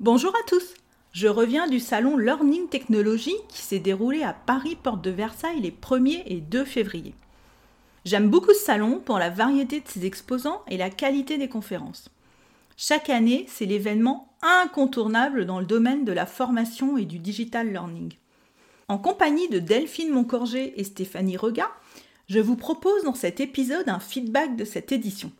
Bonjour à tous Je reviens du salon Learning Technology qui s'est déroulé à Paris Porte de Versailles les 1er et 2 février. J'aime beaucoup ce salon pour la variété de ses exposants et la qualité des conférences. Chaque année, c'est l'événement incontournable dans le domaine de la formation et du digital learning. En compagnie de Delphine Moncorgé et Stéphanie Regat, je vous propose dans cet épisode un feedback de cette édition.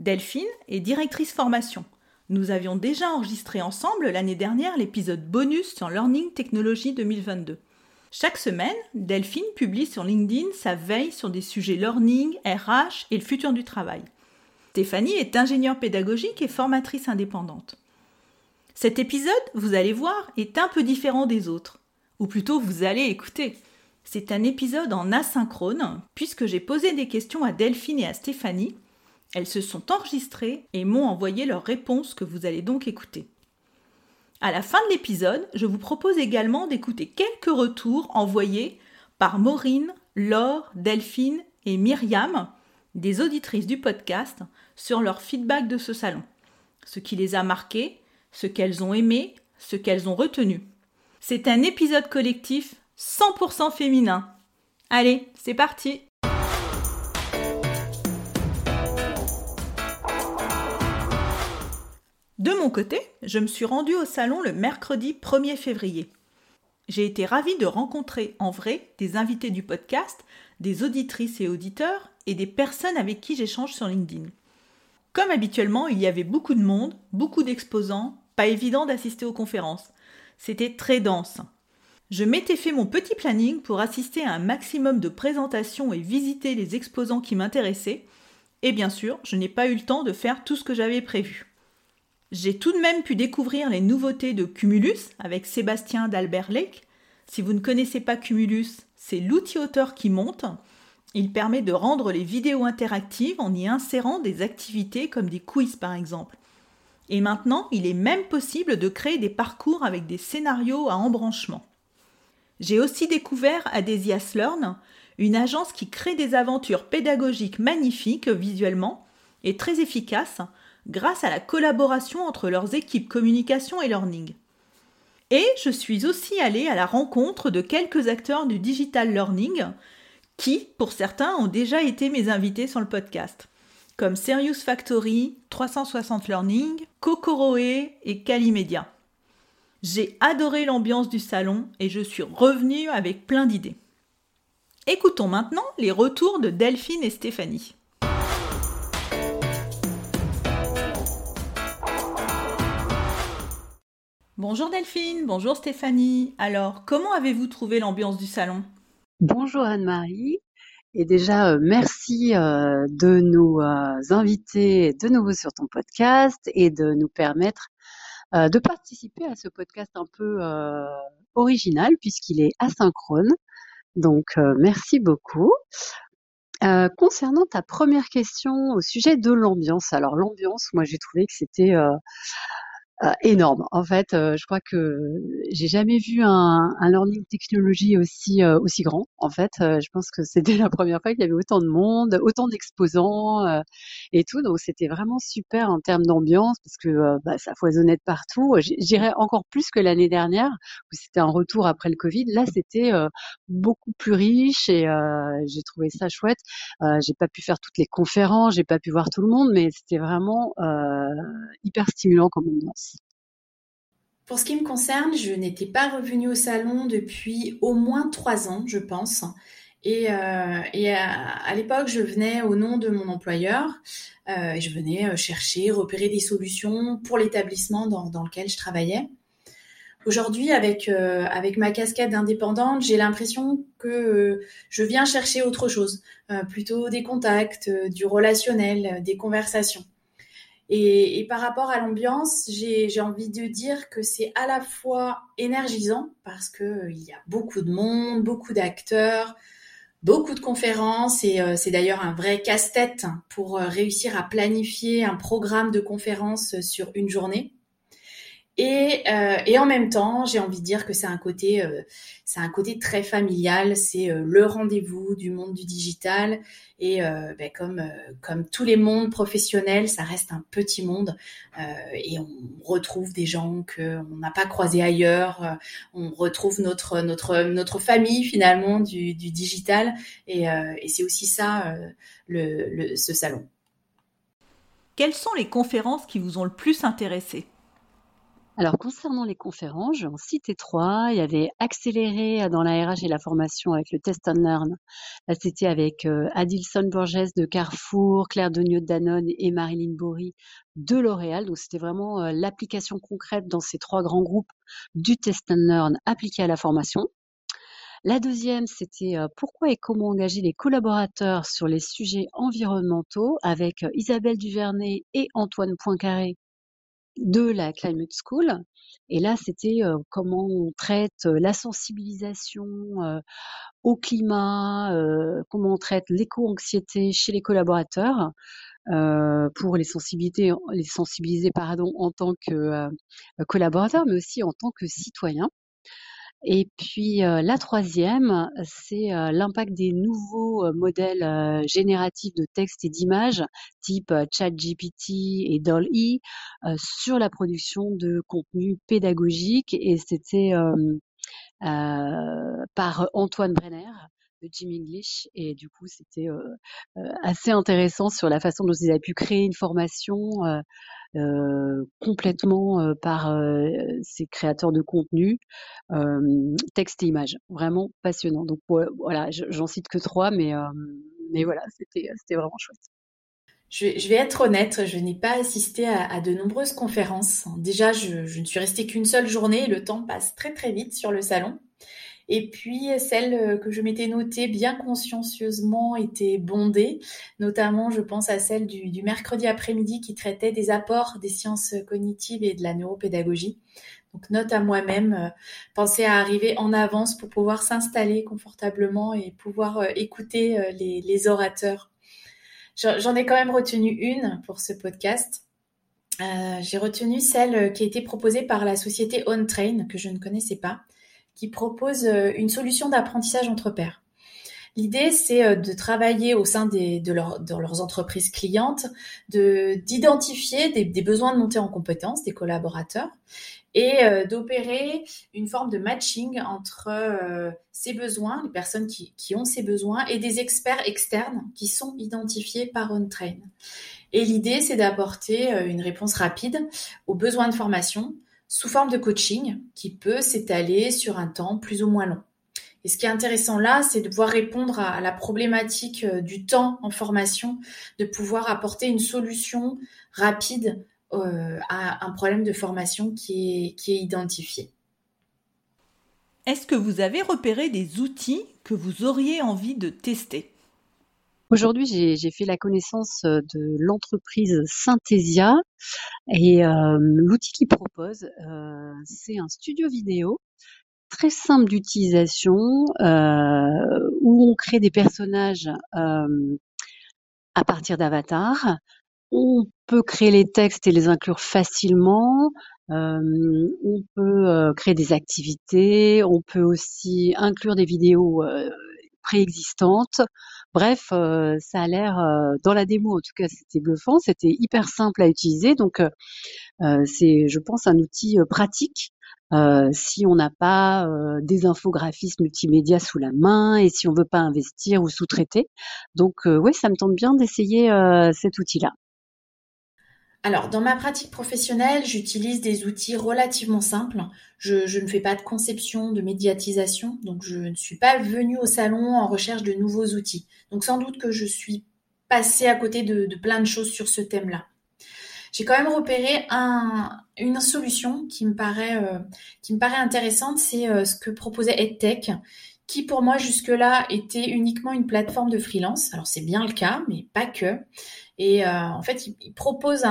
Delphine est directrice formation. Nous avions déjà enregistré ensemble l'année dernière l'épisode bonus sur Learning Technology 2022. Chaque semaine, Delphine publie sur LinkedIn sa veille sur des sujets learning, RH et le futur du travail. Stéphanie est ingénieure pédagogique et formatrice indépendante. Cet épisode, vous allez voir, est un peu différent des autres ou plutôt vous allez écouter. C'est un épisode en asynchrone, puisque j'ai posé des questions à Delphine et à Stéphanie. Elles se sont enregistrées et m'ont envoyé leurs réponses que vous allez donc écouter. À la fin de l'épisode, je vous propose également d'écouter quelques retours envoyés par Maureen, Laure, Delphine et Myriam, des auditrices du podcast, sur leur feedback de ce salon. Ce qui les a marquées, ce qu'elles ont aimé, ce qu'elles ont retenu. C'est un épisode collectif 100% féminin. Allez, c'est parti De mon côté, je me suis rendue au salon le mercredi 1er février. J'ai été ravie de rencontrer en vrai des invités du podcast, des auditrices et auditeurs et des personnes avec qui j'échange sur LinkedIn. Comme habituellement, il y avait beaucoup de monde, beaucoup d'exposants, pas évident d'assister aux conférences. C'était très dense. Je m'étais fait mon petit planning pour assister à un maximum de présentations et visiter les exposants qui m'intéressaient, et bien sûr, je n'ai pas eu le temps de faire tout ce que j'avais prévu. J'ai tout de même pu découvrir les nouveautés de Cumulus avec Sébastien d'Albert Lake. Si vous ne connaissez pas Cumulus, c'est l'outil auteur qui monte. Il permet de rendre les vidéos interactives en y insérant des activités comme des quiz par exemple. Et maintenant, il est même possible de créer des parcours avec des scénarios à embranchement. J'ai aussi découvert Adesias Learn, une agence qui crée des aventures pédagogiques magnifiques visuellement et très efficaces grâce à la collaboration entre leurs équipes communication et learning. Et je suis aussi allée à la rencontre de quelques acteurs du digital learning qui, pour certains, ont déjà été mes invités sur le podcast comme Serious Factory, 360 Learning, Kokoroe et Calimedia. J'ai adoré l'ambiance du salon et je suis revenue avec plein d'idées. Écoutons maintenant les retours de Delphine et Stéphanie. Bonjour Delphine, bonjour Stéphanie. Alors, comment avez-vous trouvé l'ambiance du salon? Bonjour Anne-Marie. Et déjà, euh, merci euh, de nous euh, inviter de nouveau sur ton podcast et de nous permettre de participer à ce podcast un peu original puisqu'il est asynchrone. Donc, merci beaucoup. concernant ta première question au sujet de l'ambiance, alors l'ambiance, moi j'ai trouvé que c'était énorme. En fait, euh, je crois que j'ai jamais vu un, un learning technology aussi euh, aussi grand. En fait, je pense que c'était la première fois qu'il y avait autant de monde, autant d'exposants et tout. Donc c'était vraiment super en termes d'ambiance parce que bah, ça foisonnait de partout. J'irais encore plus que l'année dernière où c'était un retour après le Covid. Là, c'était beaucoup plus riche et j'ai trouvé ça chouette. j'ai pas pu faire toutes les conférences, j'ai pas pu voir tout le monde, mais c'était vraiment hyper stimulant comme ambiance. Pour ce qui me concerne, je n'étais pas revenue au salon depuis au moins trois ans, je pense. Et, euh, à, l'époque, je venais au nom de mon employeur. Euh, et je venais euh, chercher, repérer des solutions pour l'établissement dans, lequel je travaillais. Aujourd'hui, avec, avec ma casquette d'indépendante, j'ai l'impression que je viens chercher autre chose, plutôt des contacts, du relationnel, des conversations. Et, par rapport à l'ambiance, j'ai envie de dire que c'est à la fois énergisant parce qu'il il y a beaucoup de monde, beaucoup d'acteurs, beaucoup de conférences et c'est d'ailleurs un vrai casse-tête pour réussir à planifier un programme de conférences sur une journée. Et, euh, et en même temps, j'ai envie de dire que c'est un côté, euh, c'est un côté très familial. C'est euh, le rendez-vous du monde du digital. Et ben comme comme tous les mondes professionnels, ça reste un petit monde. et on retrouve des gens que on n'a pas croisés ailleurs. on retrouve notre notre notre famille finalement du, du digital. Et, et c'est aussi ça le, le, ce salon. Quelles sont les conférences qui vous ont le plus intéressé? Alors concernant les conférences, j'en citais trois. Il y avait accéléré dans la RH et la formation avec le Test and Learn. Là, c'était avec euh, Adilson Borges de Carrefour, Claire Degnaud de Danone et Marilyn Bory de L'Oréal. Donc c'était vraiment euh, l'application concrète dans ces trois grands groupes du Test and Learn appliqué à la formation. La deuxième, c'était euh, pourquoi et comment engager les collaborateurs sur les sujets environnementaux avec Isabelle Duvernay et Antoine Poincaré de la Climate School. Et là, c'était comment on traite la sensibilisation au climat, comment on traite l'éco-anxiété chez les collaborateurs. pour les sensibiliser, les en tant que collaborateurs, mais aussi en tant que citoyens. Et puis la troisième, c'est l'impact des nouveaux modèles génératifs de texte et d'images type ChatGPT et DALL-E sur la production de contenu pédagogique. Et c'était par Antoine Brenner Jim English et du coup c'était assez intéressant sur la façon dont ils avaient pu créer une formation complètement par ces créateurs de contenu, texte et image. Vraiment passionnant. Donc voilà, j'en cite que trois, mais, voilà, c'était vraiment chouette. Je, vais être honnête, je n'ai pas assisté à, de nombreuses conférences. Déjà, je, je ne suis restée qu'une seule journée et le temps passe très très vite sur le salon. Et puis celle euh, que je m'étais notée bien consciencieusement était bondée. Notamment, je pense à celle du, mercredi après-midi qui traitait des apports des sciences cognitives et de la neuropédagogie. Donc note à moi-même, euh, penser à arriver en avance pour pouvoir s'installer confortablement et pouvoir euh, écouter les, orateurs. J'en ai quand même retenu une pour ce podcast. J'ai retenu celle qui a été proposée par la société OnTrain, que je ne connaissais pas, qui propose euh, une solution d'apprentissage entre pairs. L'idée, c'est euh, de travailler au sein des, de, leurs entreprises clientes, de d'identifier des, besoins de montée en compétences des collaborateurs et euh, d'opérer une forme de matching entre ces besoins, les personnes qui, ont ces besoins, et des experts externes qui sont identifiés par OnTrain. Et l'idée, c'est d'apporter une réponse rapide aux besoins de formation sous forme de coaching qui peut s'étaler sur un temps plus ou moins long. Et ce qui est intéressant là, c'est de pouvoir répondre à la problématique euh, du temps en formation, de pouvoir apporter une solution rapide euh, à un problème de formation qui est, qui est identifié. Est-ce que vous avez repéré des outils que vous auriez envie de tester? Aujourd'hui, j'ai fait la connaissance de l'entreprise Synthesia et l'outil qu'ils propose, c'est un studio vidéo très simple d'utilisation où on crée des personnages à partir d'avatars. On peut créer les textes et les inclure facilement. on peut créer des activités. On peut aussi inclure des vidéos préexistantes. Bref, euh, ça a l'air, euh, dans la démo en tout cas, c'était bluffant, c'était hyper simple à utiliser. Donc, euh, c'est, je pense, un outil pratique si on n'a pas des infographismes multimédia sous la main et si on veut pas investir ou sous-traiter. Donc, oui, ça me tente bien d'essayer cet outil-là. Alors, dans ma pratique professionnelle, j'utilise des outils relativement simples. Je, ne fais pas de conception, de médiatisation, donc je ne suis pas venue au salon en recherche de nouveaux outils. Donc sans doute que je suis passée à côté de, plein de choses sur ce thème-là. J'ai quand même repéré une solution qui me paraît, euh, intéressante, c'est euh, ce que proposait EdTech, qui pour moi jusque-là était uniquement une plateforme de freelance. Alors c'est bien le cas, mais pas que. Et euh, en fait, il, propose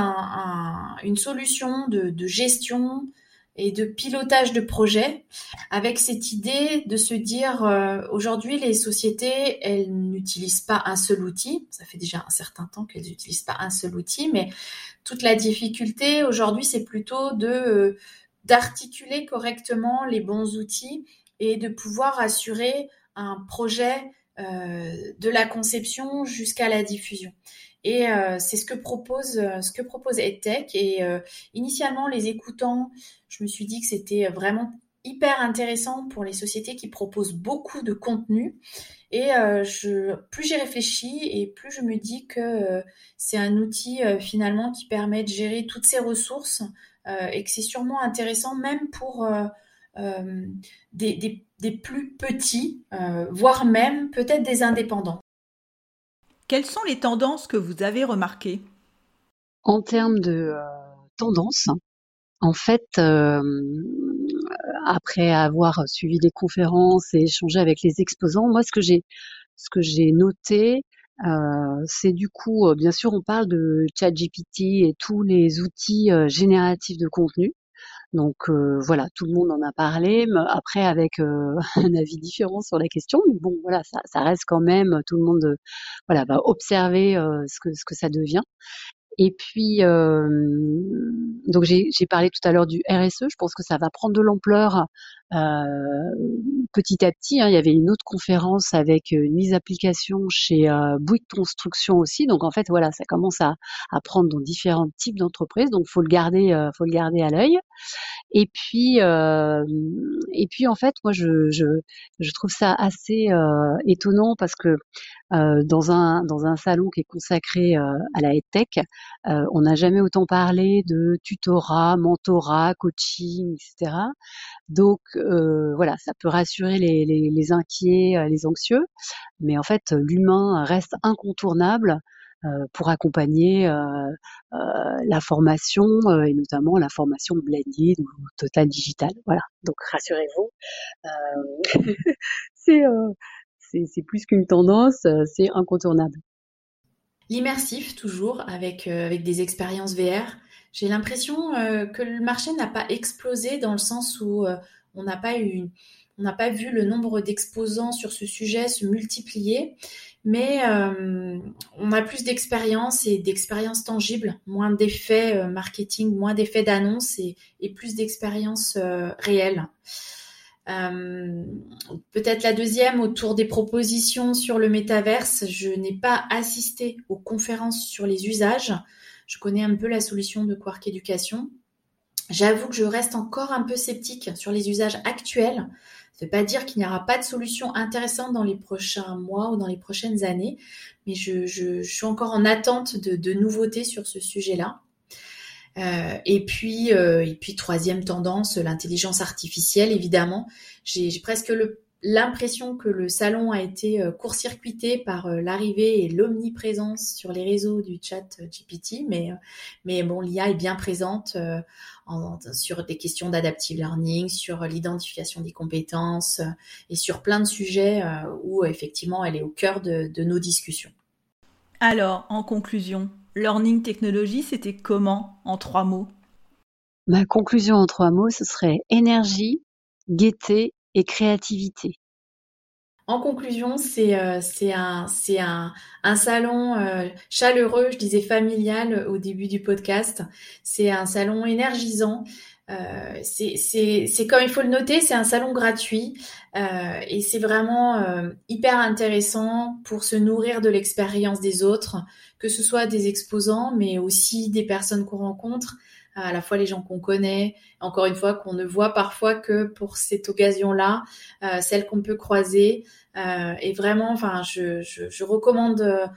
une solution de, gestion et de pilotage de projet avec cette idée de se dire euh, aujourd'hui les sociétés elles n'utilisent pas un seul outil ça fait déjà un certain temps qu'elles n'utilisent pas un seul outil mais toute la difficulté aujourd'hui c'est plutôt de euh, d'articuler correctement les bons outils et de pouvoir assurer un projet de la conception jusqu'à la diffusion. Et euh, c'est ce que propose euh, ce que propose EdTech. Et euh, initialement, les écoutants, je me suis dit que c'était vraiment hyper intéressant pour les sociétés qui proposent beaucoup de contenu. Et je, plus j'y réfléchis et plus je me dis que c'est un outil finalement qui permet de gérer toutes ces ressources et que c'est sûrement intéressant même pour des, plus petits, voire même peut-être des indépendants. Quelles sont les tendances que vous avez remarquées? En termes de euh, tendances, en fait, euh, après avoir suivi des conférences et échangé avec les exposants, moi, ce que j'ai, ce que j'ai noté, euh, c'est du coup, bien sûr, on parle de ChatGPT et tous les outils génératifs de contenu. Donc euh, voilà, tout le monde en a parlé, après avec euh, un avis différent sur la question, mais bon voilà, ça, ça reste quand même, tout le monde voilà va observer euh, ce que ce que ça devient. Et puis, euh, donc j'ai parlé tout à l'heure du RSE. Je pense que ça va prendre de l'ampleur euh, petit à petit. Hein. Il y avait une autre conférence avec une mise application chez euh, Bouygues Construction aussi. Donc en fait, voilà, ça commence à, à prendre dans différents types d'entreprises. Donc faut le garder, euh, faut le garder à l'œil. Et puis, et puis en fait, moi je, je, je trouve ça assez étonnant parce que dans un dans un salon qui est consacré à la tech, on n'a jamais autant parlé de tutorat, mentorat, coaching, etc. Donc voilà, ça peut rassurer les, les, les inquiets, les anxieux, mais en fait l'humain reste incontournable pour accompagner la formation et notamment la formation blended ou total digital. Voilà. Donc rassurez-vous, c'est plus qu'une tendance, euh, c'est incontournable. L'immersif, toujours, avec, euh, avec des expériences VR. J'ai l'impression euh, que le marché n'a pas explosé dans le sens où on n'a pas on n'a pas vu le nombre d'exposants sur ce sujet se multiplier, mais on a plus d'expérience et d'expériences tangibles, moins d'effets marketing, moins d'effets d'annonce et, plus d'expériences réelles. Euh, peut-être la deuxième autour des propositions sur le métaverse. Je n'ai pas assisté aux conférences sur les usages. Je connais un peu la solution de Quark Education. J'avoue que je reste encore un peu sceptique sur les usages actuels. Ça ne veut pas dire qu'il n'y aura pas de solution intéressante dans les prochains mois ou dans les prochaines années, mais je, suis encore en attente de nouveautés sur ce sujet-là. Euh, et puis, euh, et puis troisième tendance, l'intelligence artificielle. Évidemment, j'ai presque l'impression que le salon a été euh, court-circuité par l'arrivée et l'omniprésence sur les réseaux du chat GPT, mais, mais bon, l'IA est bien présente en, sur des questions d'adaptive learning, sur l'identification des compétences et sur plein de sujets où effectivement elle est au cœur de, de nos discussions. Alors, en conclusion, Learning Technology, c'était comment en trois mots? Ma conclusion en trois mots, ce serait énergie, gaieté et créativité. En conclusion, c'est euh, un, un, salon euh, chaleureux, je disais familial au début du podcast. C'est un salon énergisant. Euh, c'est comme il faut le noter, c'est un salon gratuit euh, et c'est vraiment euh, hyper intéressant pour se nourrir de l'expérience des autres, que ce soit des exposants, mais aussi des personnes qu'on rencontre, à la fois les gens qu'on connaît, encore une fois qu'on ne voit parfois que pour cette occasion-là, euh, celle qu'on peut croiser. Euh, et vraiment, enfin, je, je, je recommande euh,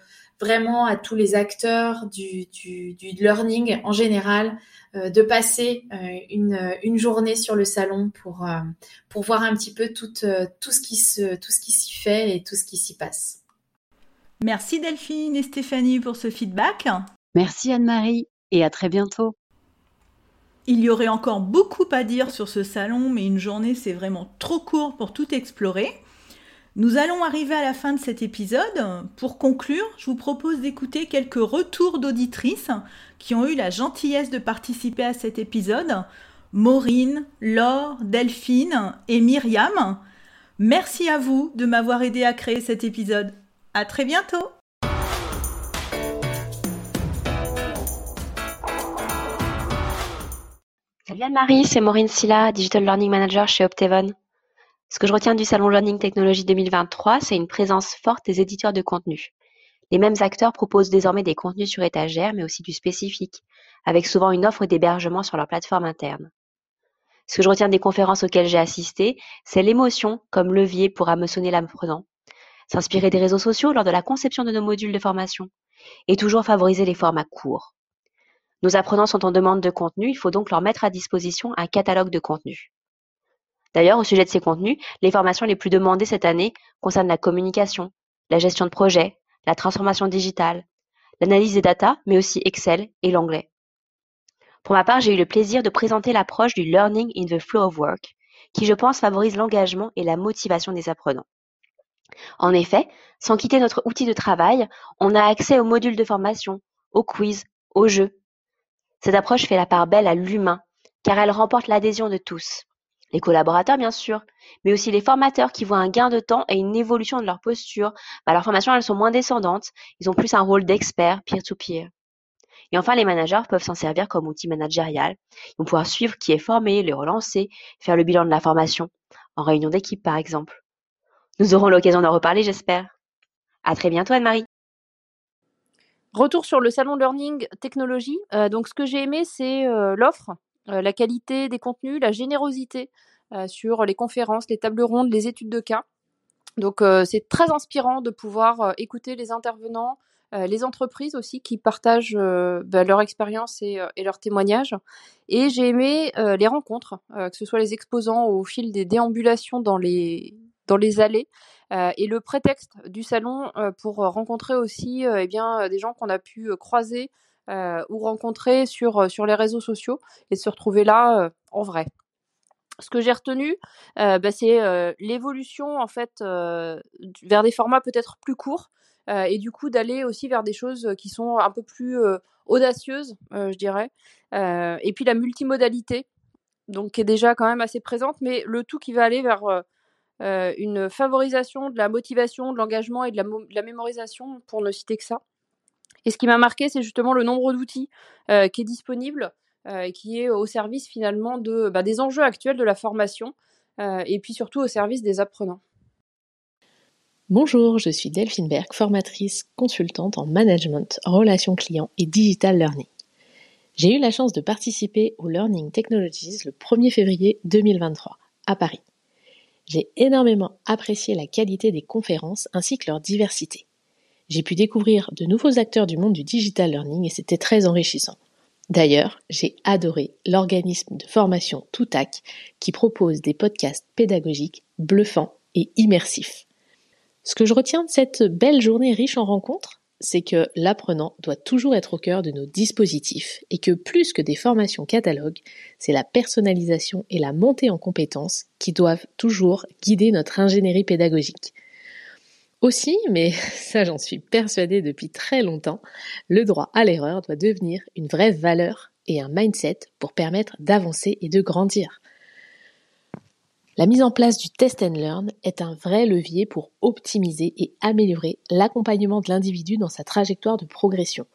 vraiment à tous les acteurs du, du, du learning en général euh, de passer euh, une, une, journée sur le salon pour, euh, pour voir un petit peu tout, tout ce qui se, tout ce qui s'y fait et tout ce qui s'y passe. Merci Delphine et Stéphanie pour ce feedback. Merci Anne-Marie et à très bientôt. Il y aurait encore beaucoup à dire sur ce salon, mais une journée c'est vraiment trop court pour tout explorer. Nous allons arriver à la fin de cet épisode. Pour conclure, je vous propose d'écouter quelques retours d'auditrices qui ont eu la gentillesse de participer à cet épisode. Maureen, Laure, Delphine et Myriam. Merci à vous de m'avoir aidé à créer cet épisode. À très bientôt! Salut Anne-Marie, c'est Maureen Silla, Digital Learning Manager chez Optevon. Ce que je retiens du Salon Learning Technology 2023, c'est une présence forte des éditeurs de contenu. Les mêmes acteurs proposent désormais des contenus sur étagère, mais aussi du spécifique, avec souvent une offre d'hébergement sur leur plateforme interne. Ce que je retiens des conférences auxquelles j'ai assisté, c'est l'émotion comme levier pour hameçonner l'apprenant, s'inspirer des réseaux sociaux lors de la conception de nos modules de formation, et toujours favoriser les formats courts. Nos apprenants sont en demande de contenu, il faut donc leur mettre à disposition un catalogue de contenus. D'ailleurs, au sujet de ces contenus, les formations les plus demandées cette année concernent la communication, la gestion de projet, la transformation digitale, l'analyse des data, mais aussi Excel et l'anglais. Pour ma part, j'ai eu le plaisir de présenter l'approche du Learning in the Flow of Work, qui je pense favorise l'engagement et la motivation des apprenants. En effet, sans quitter notre outil de travail, on a accès aux modules de formation, aux quiz, aux jeux. Cette approche fait la part belle à l'humain, car elle remporte l'adhésion de tous. Les collaborateurs, bien sûr, mais aussi les formateurs qui voient un gain de temps et une évolution de leur posture. Bah, leurs formations, elles sont moins descendantes, ils ont plus un rôle d'expert peer-to-peer. Et enfin, les managers peuvent s'en servir comme outil managérial. Ils vont pouvoir suivre qui est formé, les relancer, faire le bilan de la formation, en réunion d'équipe par exemple. Nous aurons l'occasion d'en reparler, j'espère. À très bientôt, Anne-Marie. Retour sur le salon Learning Technologie. Euh, donc, ce que j'ai aimé, c'est euh, l'offre, euh, la qualité des contenus, la générosité sur les conférences, les tables rondes, les études de cas. Donc, c'est très inspirant de pouvoir écouter les intervenants, les entreprises aussi qui partagent bah, leur expérience et, euh, et leurs témoignages. Et j'ai aimé les rencontres, que ce soit les exposants au fil des déambulations dans les, dans les allées. et le prétexte du salon pour rencontrer aussi eh bien, des gens qu'on a pu croiser ou rencontrer sur, sur les réseaux sociaux et se retrouver là en vrai ce que j'ai retenu, bah, c'est l'évolution en fait vers des formats peut-être plus courts, euh, et du coup d'aller aussi vers des choses qui sont un peu plus euh, audacieuses, euh, je dirais. et puis la multimodalité, donc qui est déjà quand même assez présente, mais le tout qui va aller vers une favorisation de la motivation, de l'engagement et de la, mémorisation, pour ne citer que ça. Et ce qui m'a marqué, c'est justement le nombre d'outils qui est disponible et qui est au service finalement bah, des enjeux actuels de la formation et puis surtout au service des apprenants. Bonjour, je suis Delphine Berg, formatrice consultante en management, relations clients et digital learning. J'ai eu la chance de participer au Learning Technologies le 1er février 2023 à Paris. J'ai énormément apprécié la qualité des conférences ainsi que leur diversité. J'ai pu découvrir de nouveaux acteurs du monde du digital learning et c'était très enrichissant. D'ailleurs, j'ai adoré l'organisme de formation Toutac qui propose des podcasts pédagogiques bluffants et immersifs. Ce que je retiens de cette belle journée riche en rencontres, c'est que l'apprenant doit toujours être au cœur de nos dispositifs et que plus que des formations catalogues, c'est la personnalisation et la montée en compétences qui doivent toujours guider notre ingénierie pédagogique. Aussi, mais ça j'en suis persuadée depuis très longtemps, le droit à l'erreur doit devenir une vraie valeur et un mindset pour permettre d'avancer et de grandir. La mise en place du test and learn est un vrai levier pour optimiser et améliorer l'accompagnement de l'individu dans sa trajectoire de progression.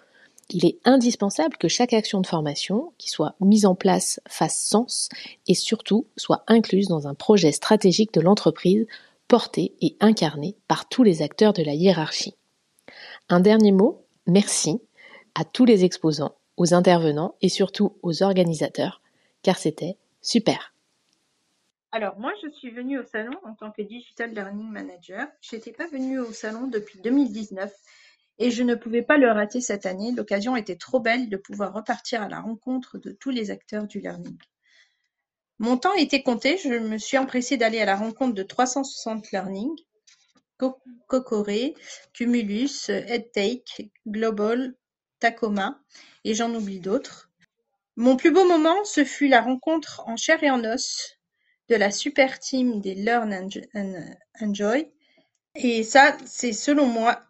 Il est indispensable que chaque action de formation qui soit mise en place fasse sens et surtout soit incluse dans un projet stratégique de l'entreprise porté et incarné par tous les acteurs de la hiérarchie. Un dernier mot, merci à tous les exposants, aux intervenants et surtout aux organisateurs, car c'était super. Alors, moi, je suis venue au salon en tant que Digital Learning Manager. Je n'étais pas venue au salon depuis 2019 et je ne pouvais pas le rater cette année. L'occasion était trop belle de pouvoir repartir à la rencontre de tous les acteurs du learning. Mon temps était compté, je me suis empressée d'aller à la rencontre de 360 Learning, Cocoré, Cumulus, EdTake, Global, Tacoma, et j'en oublie d'autres. Mon plus beau moment, ce fut la rencontre en chair et en os de la super team des Learn and Enjoy, Et ça, c'est selon moi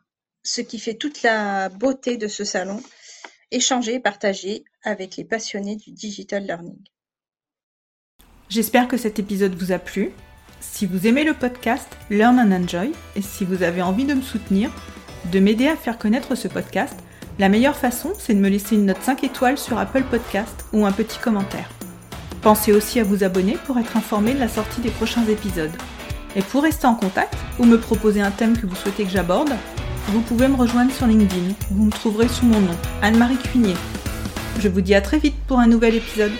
ce qui fait toute la beauté de ce salon, échanger partager avec les passionnés du digital learning. J'espère que cet épisode vous a plu. Si vous aimez le podcast Learn and Enjoy et si vous avez envie de me soutenir, de m'aider à faire connaître ce podcast, la meilleure façon, c'est de me laisser une note 5 étoiles sur Apple Podcast ou un petit commentaire. Pensez aussi à vous abonner pour être informé de la sortie des prochains épisodes. Et pour rester en contact ou me proposer un thème que vous souhaitez que j'aborde, vous pouvez me rejoindre sur LinkedIn. Vous me trouverez sous mon nom, Anne-Marie Cuinier. Je vous dis à très vite pour un nouvel épisode.